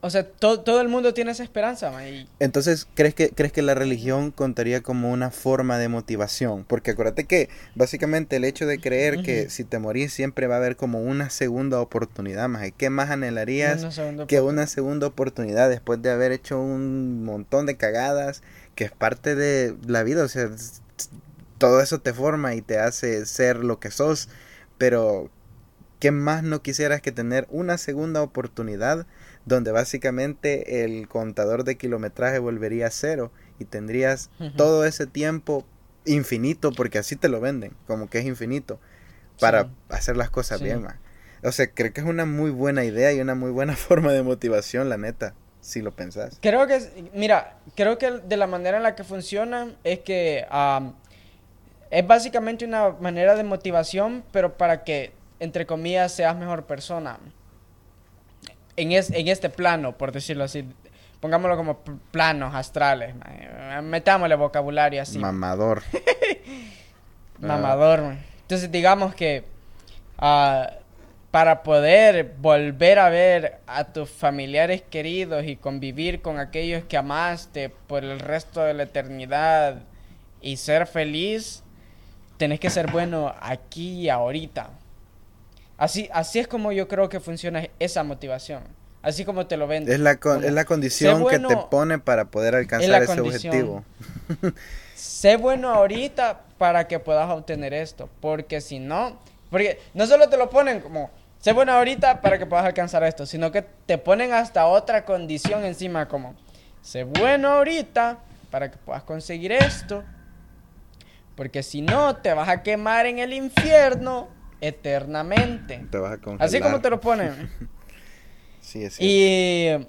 O sea, to- todo el mundo tiene esa esperanza, y Entonces, ¿crees que, ¿crees que la religión contaría como una forma de motivación? Porque acuérdate que básicamente el hecho de creer que si te morís siempre va a haber como una segunda oportunidad más. ¿Qué más anhelarías una que una segunda oportunidad después de haber hecho un montón de cagadas que es parte de la vida? O sea, todo eso te forma y te hace ser lo que sos. Pero, ¿qué más no quisieras que tener una segunda oportunidad donde básicamente el contador de kilometraje volvería a cero y tendrías todo ese tiempo infinito, porque así te lo venden, como que es infinito, para Sí. hacer las cosas Sí. bien, man. O sea, creo que es una muy buena idea y una muy buena forma de motivación, la neta, si lo pensás. Creo que, mira, creo que de la manera en la que funciona es que am, es básicamente una manera de motivación, pero para que, entre comillas, seas mejor persona. En, es- en este plano, por decirlo así. Pongámoslo como planos astrales. ma. Metámosle vocabulario así. Mamador. Mamador. man. Entonces digamos que ah, para poder volver a ver a tus familiares queridos y convivir con aquellos que amaste por el resto de la eternidad y ser feliz, tenés que ser bueno aquí y ahorita. Así, así es como yo creo que funciona esa motivación. Así como te lo venden. Es la, con- Como, es la condición bueno- que te pone para poder alcanzar ese objetivo. sé bueno ahorita para que puedas obtener esto. Porque si no, porque no solo te lo ponen como, sé bueno ahorita para que puedas alcanzar esto, sino que te ponen hasta otra condición encima como, sé bueno ahorita para que puedas conseguir esto. Porque si no, te vas a quemar en el infierno eternamente. Te vas a congelar. Así como te lo ponen. Sí, es cierto. Y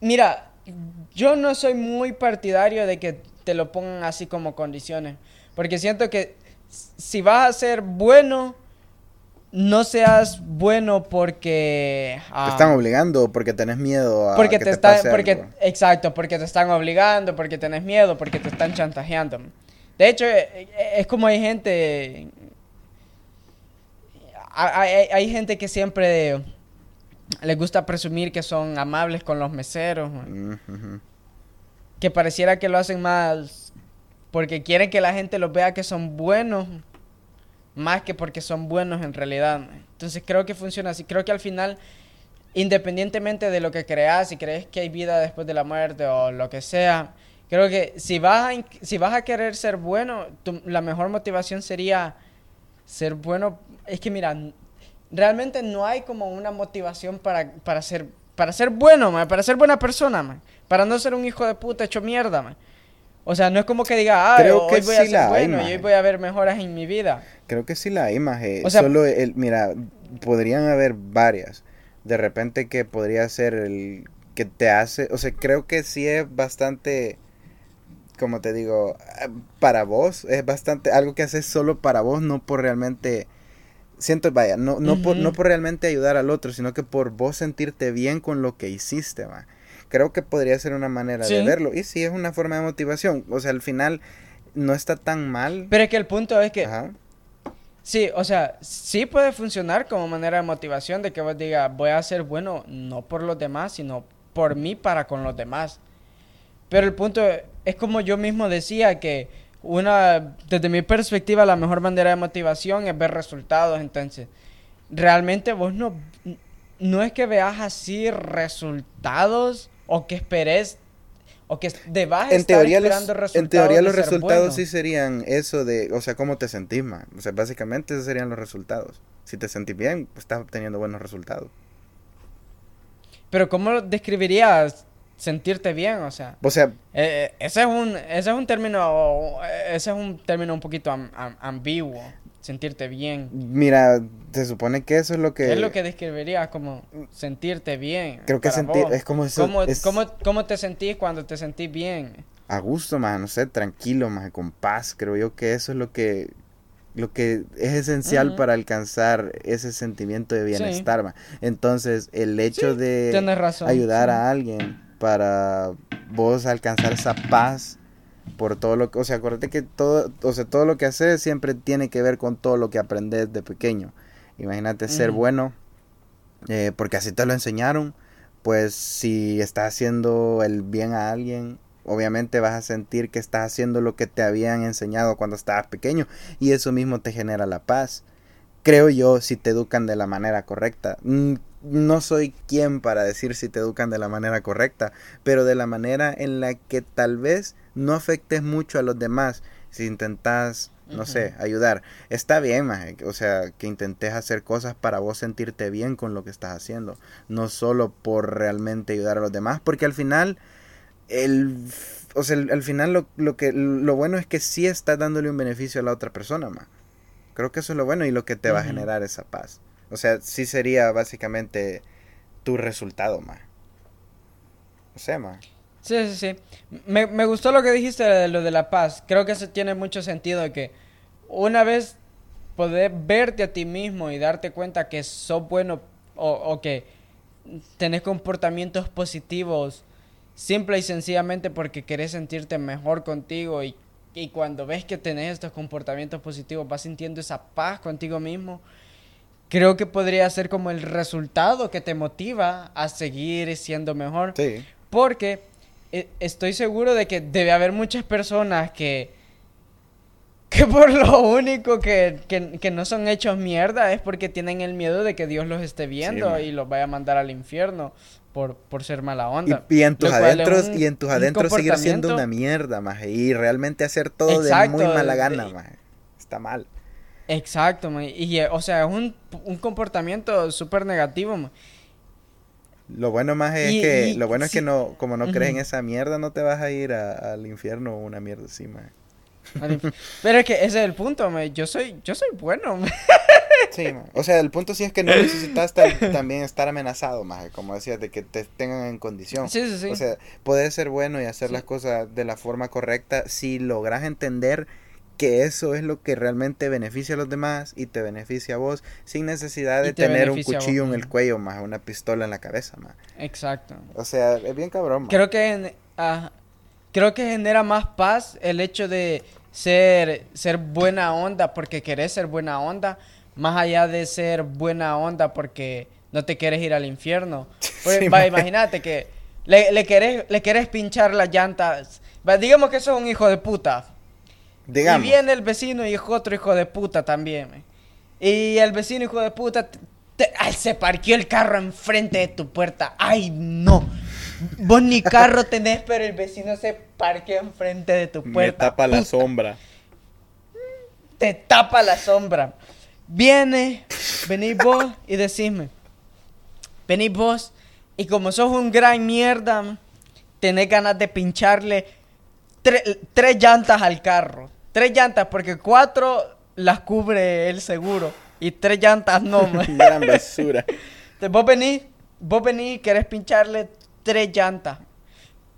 mira, yo no soy muy partidario de que te lo pongan así como condiciones, porque siento que si vas a ser bueno, no seas bueno porque Te ah, están obligando porque tenés miedo a porque que te, te están pase porque algo. exacto, porque te están obligando, porque tenés miedo, porque te están chantajeando. De hecho, eh, eh, es como hay gente hay, gente que siempre les gusta presumir que son amables con los meseros, Mm, ujú. que pareciera que lo hacen más porque quieren que la gente los vea que son buenos, más que porque son buenos en realidad. Entonces creo que funciona así. Creo que al final, independientemente de lo que creas, si crees que hay vida después de la muerte o lo que sea, creo que si vas a, si vas a querer ser bueno, tu- la mejor motivación sería ser bueno. Es que mira, realmente no hay como una motivación para, para ser para ser bueno, man, para ser buena persona, man, para no ser un hijo de puta hecho mierda, man. O sea, no es como que diga, ah, Creo hoy que voy a ser la hay, bueno y hoy voy a ver mejoras en mi vida. Creo que sí la hay, maje. O sea- Solo el, mira, podrían haber varias. De repente que podría ser el que te hace, o sea, creo que sí es bastante, como te digo, ah, para vos, es bastante algo que haces solo para vos, no por realmente, siento, vaya, no, no, por, no por realmente ayudar al otro, sino que por vos sentirte bien con lo que hiciste, va. Creo que podría ser una manera de verlo. Y sí, es una forma de motivación. O sea, al final no está tan mal. Pero es que el punto es que, Ajá. sí, o sea, sí puede funcionar como manera de motivación de que vos digas, voy a ser bueno no por los demás, sino por mí para con los demás. Pero el punto es como yo mismo decía que una, desde mi perspectiva, la mejor manera de motivación es ver resultados. Entonces, realmente vos no, no es que veas así resultados o que esperes o que debas en estar teoría, los, esperando resultados. en teoría los resultados bueno. sí serían eso de, o sea, cómo te sentís, man. O sea, básicamente esos serían los resultados. Si te sentís bien, pues estás obteniendo buenos resultados. Pero ¿cómo describirías sentirte bien? O sea, O sea, eh, eh, ese es un ese es un término eh, ese es un término un poquito am- am- ambiguo, sentirte bien. mira, se supone que eso es lo que... ¿Qué es lo que describirías como sentirte bien? Creo que sentir, vos? es como eso, ¿Cómo, es cómo, cómo te sentís cuando te sentís bien? a gusto, más, no sé, tranquilo, más, con paz. Creo yo que eso es lo que lo que es esencial para alcanzar ese sentimiento de bienestar. Entonces, el hecho de razón. ayudar sí. a alguien para vos alcanzar esa paz por todo lo que, o sea, acuérdate que todo, o sea, todo lo que haces siempre tiene que ver con todo lo que aprendes de pequeño. Imagínate ser bueno, eh, porque así te lo enseñaron, pues si estás haciendo el bien a alguien, obviamente vas a sentir que estás haciendo lo que te habían enseñado cuando estabas pequeño y eso mismo te genera la paz. Creo yo si te educan de la manera correcta. No soy quien para decir si te educan de la manera correcta, pero de la manera en la que tal vez no afectes mucho a los demás si intentas, no sé, ayudar. Está bien, maje, o sea, que intentes hacer cosas para vos sentirte bien con lo que estás haciendo, no solo por realmente ayudar a los demás, porque al final el o sea, el- al final lo, lo que lo bueno es que sí estás dándole un beneficio a la otra persona, ma. Creo que eso es lo bueno y lo que te va a generar esa paz. O sea, sí sería básicamente tu resultado, ma. O sea, ma. Sí, sí, sí. Me, me gustó lo que dijiste de lo de la paz. Creo que eso tiene mucho sentido que una vez poder verte a ti mismo y darte cuenta que sos bueno o, o que tenés comportamientos positivos simple y sencillamente porque querés sentirte mejor contigo y, y cuando ves que tenés estos comportamientos positivos vas sintiendo esa paz contigo mismo. Creo que podría ser como el resultado que te motiva a seguir siendo mejor. Sí. Porque eh, estoy seguro de que debe haber muchas personas que que por lo único que, que, que no son hechos mierda es porque tienen el miedo de que Dios los esté viendo y los vaya a mandar al infierno por, por ser mala onda. Y, y en tus adentros, un- y en tus adentros seguir siendo una mierda, maje. Y realmente hacer todo Exacto, de muy mala gana, maje. Está mal. Exacto, man. Y, eh, o sea, es un, un comportamiento súper negativo, man. Lo bueno más es Y- que, y- lo bueno es que no, como no crees en esa mierda, no te vas a ir a- al infierno o una mierda así, maje. Pero es que ese es el punto, man. Yo soy, yo soy bueno, man. Sí. O sea, el punto sí es que no necesitas ta- también estar amenazado, maje, como decías, de que te tengan en condición. Sí, sí, sí. O sea, puedes ser bueno y hacer las cosas de la forma correcta si logras entender que eso es lo que realmente beneficia a los demás y te beneficia a vos sin necesidad de te tener un cuchillo en el cuello, más una pistola en la cabeza, más. Exacto. O sea, es bien cabrón. Creo que, ah, creo que genera más paz el hecho de ser, ser buena onda porque querés ser buena onda, más allá de ser buena onda porque no te quieres ir al infierno. Pues, Sí, va, imagínate que le, le, querés, le querés pinchar las llantas. Va, digamos que sos un hijo de puta. Digamos. Y viene el vecino y es otro hijo de puta también. Y el vecino hijo de puta te- te- ay, se parqueó el carro enfrente de tu puerta. Ay, no. Vos ni carro tenés, pero el vecino se parqueó enfrente de tu Me puerta. tapa la sombra. Te tapa la sombra. Viene, venís vos y decime. Venís vos y como sos un gran mierda, tenés ganas de pincharle tre- tres llantas al carro. Tres llantas, porque cuatro las cubre el seguro. Y tres llantas no, man. Gran basura. Entonces, vos venís, vos venís y querés pincharle tres llantas.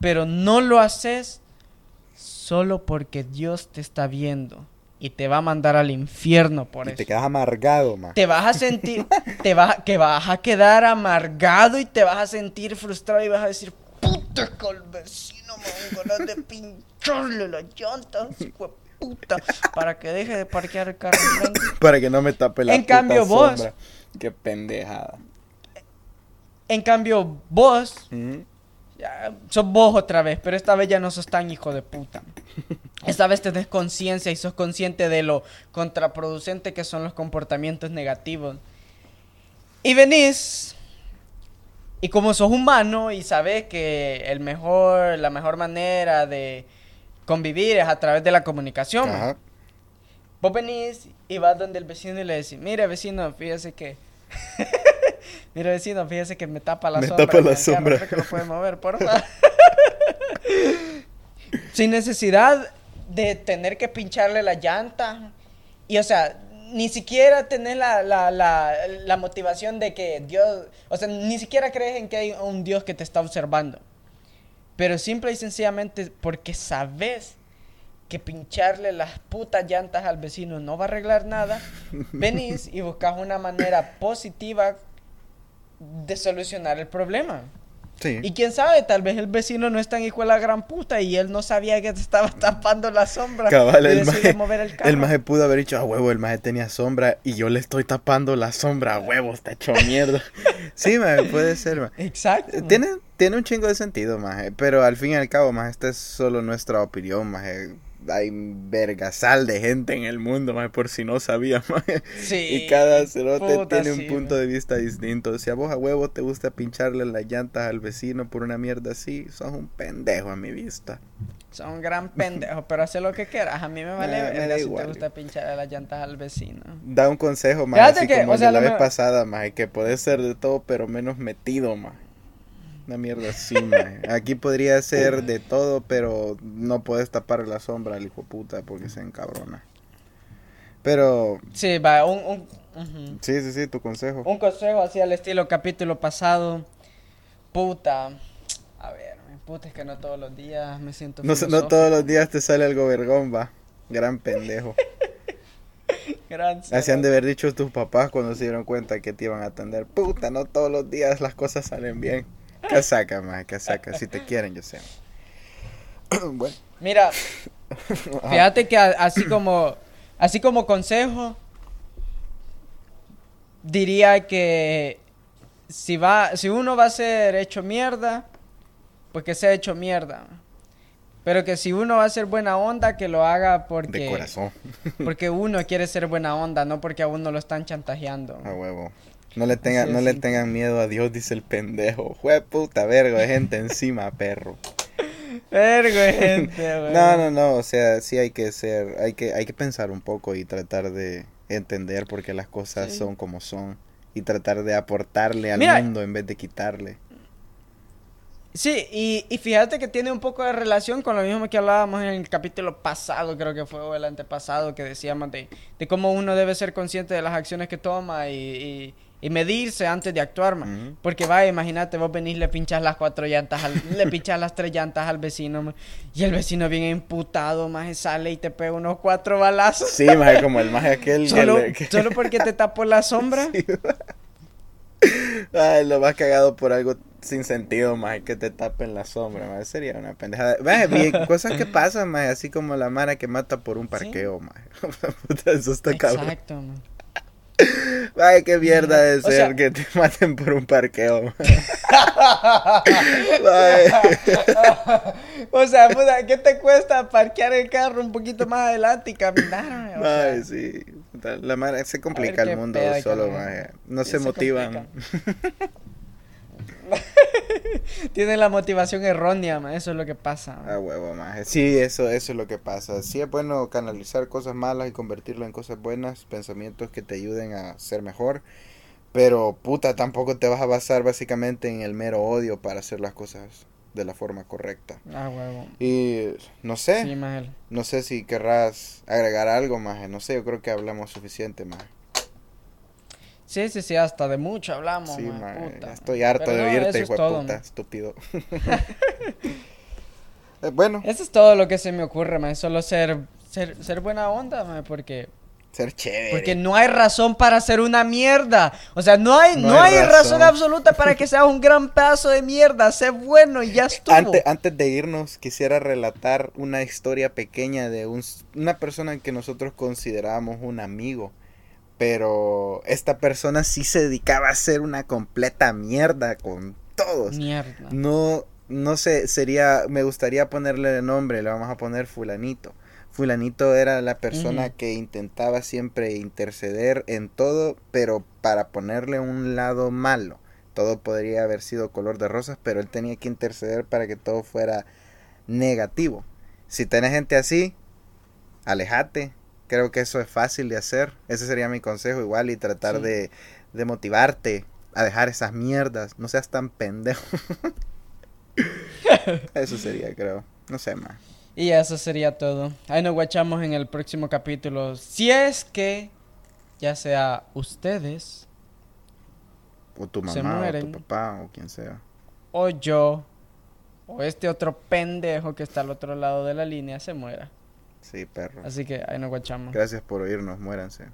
Pero no lo haces solo porque Dios te está viendo. Y te va a mandar al infierno por Y eso. te quedas amargado, más. Te vas a sentir, te vas, que vas a quedar amargado y te vas a sentir frustrado y vas a decir, puta que el vecino me dan ganas de pincharle las llantas, puta, para que deje de parquear el carro enfrente". Para que no me tape la En puta cambio, vos- sombra. Qué pendejada. En cambio, vos, Ujú. ya, sos vos otra vez, pero esta vez ya no sos tan hijo de puta. Esta vez tenés conciencia y sos consciente de lo contraproducente que son los comportamientos negativos. Y venís, y como sos humano y sabes que el mejor, la mejor manera de convivir es a través de la comunicación. Ajá. Vos venís y vas donde el vecino y le decís, mire vecino, fíjese que... mire vecino, fíjese que me tapa la Me sombra. tapa en la carro, sombra." ¿cree que lo puede mover, por favor? Sin necesidad de tener que pincharle la llanta. Y o sea, ni siquiera tener la, la, la, la motivación de que Dios... O sea, ni siquiera crees en que hay un Dios que te está observando. Pero simple y sencillamente porque sabes que pincharle las putas llantas al vecino no va a arreglar nada, venís y buscas una manera positiva de solucionar el problema. Sí. Y quién sabe, tal vez el vecino no es tan hijo de la gran puta y él no sabía que te estaba tapando la sombra. Cabal, y el maje, mover el carro. el maje pudo haber dicho, a huevo, el maje tenía sombra y yo le estoy tapando la sombra, a huevo, está hecho mierda. sí, maje, puede ser, maje. Exacto. Tiene, tiene un chingo de sentido, maje, pero al fin y al cabo, maje, esta es solo nuestra opinión, maje. Hay vergasal de gente en el mundo, maje, por si no sabía. Sí, Y cada cerote tiene un sí, punto de vista distinto. Si a vos a huevo te gusta pincharle las llantas al vecino por una mierda así, sos un pendejo a mi vista. Son un gran pendejo, pero hace lo que quieras. A mí me vale verga da si te gusta pincharle las llantas al vecino. Da un consejo, más así que, como o sea, de la vez pasada, más que puede ser de todo, pero menos metido, más. Una mierda así, maje. Aquí podría ser de todo, pero no puedes tapar la sombra al hijo puta porque se encabrona. Pero, Sí, va, un, sí, sí, sí, tu consejo. un consejo así al estilo capítulo pasado. Puta. A ver, puta, es que no todos los días me siento No, no todos los días te sale algo vergón, va. Gran pendejo. Gran Así han de haber dicho tus papás cuando se dieron cuenta que te iban a atender. Puta, no todos los días las cosas salen bien. Casaca, más, casaca. Si te quieren, yo sé. bueno. Mira, fíjate que así como así como consejo diría que si va si uno va a ser hecho mierda, pues que sea hecho mierda. Pero que si uno va a ser buena onda, que lo haga porque... De corazón. porque uno quiere ser buena onda, no porque a uno lo están chantajeando. A huevo. No le, tengan, no le tengan miedo a Dios, dice el pendejo. Jue puta verga de gente encima, perro. Vergo, gente, güey. No, no, no, o sea, sí hay que ser, hay que, hay que pensar un poco y tratar de entender por qué las cosas Sí. son como son y tratar de aportarle al Mira. mundo en vez de quitarle. Sí, y, y fíjate que tiene un poco de relación con lo mismo que hablábamos en el capítulo pasado, creo que fue, o el antepasado, que decíamos de, de cómo uno debe ser consciente de las acciones que toma y, y- y medirse antes de actuar, ma. Ujú. Porque vaya, imagínate, vos venís, le pinchas las cuatro llantas, al- le pinchas las tres llantas al vecino, y el vecino bien imputado, más sale y te pega unos cuatro balazos. Sí, más como el más aquel que Solo, que- solo porque te tapó la sombra. Ay, lo más cagado por algo sin sentido, más que te tapen la sombra, más sería una pendejada. Maje, bien, cosas que pasan, más así como la mara que mata por un parqueo, más. Puta, eso está cabrón. Exacto. Ay, qué mierda de O ser sea- que te maten por un parqueo. O sea, puta, ¿qué te cuesta parquear el carro un poquito más adelante y caminar? O sea, Ay, sí. La mara se complica el mundo pedo solo, maje. No se se motivan. Tiene la motivación errónea, ma, eso es lo que pasa. ma. A huevo, maje. Sí, eso, eso es lo que pasa. Sí es bueno canalizar cosas malas y convertirlo en cosas buenas, pensamientos que te ayuden a ser mejor. Pero, puta, tampoco te vas a basar básicamente en el mero odio para hacer las cosas de la forma correcta. Ah, huevo. Y no sé, Sí, no sé si querrás agregar algo, maje. No sé, yo creo que hablamos suficiente, maje. Sí, sí, sí, hasta de mucho hablamos, Sí, puta. ya estoy harto Pero de no, oírte, hijo puta, ma. estúpido. Eh, bueno, Eso es todo lo que se me ocurre, ma, solo ser, ser, ser buena onda, ma, porque, ser chévere. porque no hay razón para ser una mierda. O sea, no hay, No no, hay hay, razón. razón. absoluta para que seas un gran pedazo de mierda. Sé bueno y ya estuvo. Antes, antes de irnos, quisiera relatar una historia pequeña de un, una persona que nosotros considerábamos un amigo. Pero esta persona sí se dedicaba a ser una completa mierda con todos. Mierda. No, no sé, sería, me gustaría ponerle el nombre, le vamos a poner fulanito. Fulanito era la persona que intentaba siempre interceder en todo, pero para ponerle un lado malo. Todo podría haber sido color de rosas, pero él tenía que interceder para que todo fuera negativo. Si tenés gente así, alejate. Creo que eso es fácil de hacer. Ese sería mi consejo igual y tratar Sí. de, de motivarte a dejar esas mierdas. No seas tan pendejo. eso sería, creo. No sé más. Y eso sería todo. Ahí nos guachamos en el próximo capítulo. Si es que, ya sea ustedes O tu Se mamá, o tu papá, o quien sea. o yo o este otro pendejo que está al otro lado de la línea se muera. Sí, perro. Así que ahí nos guachamos. Gracias por oírnos, muéranse.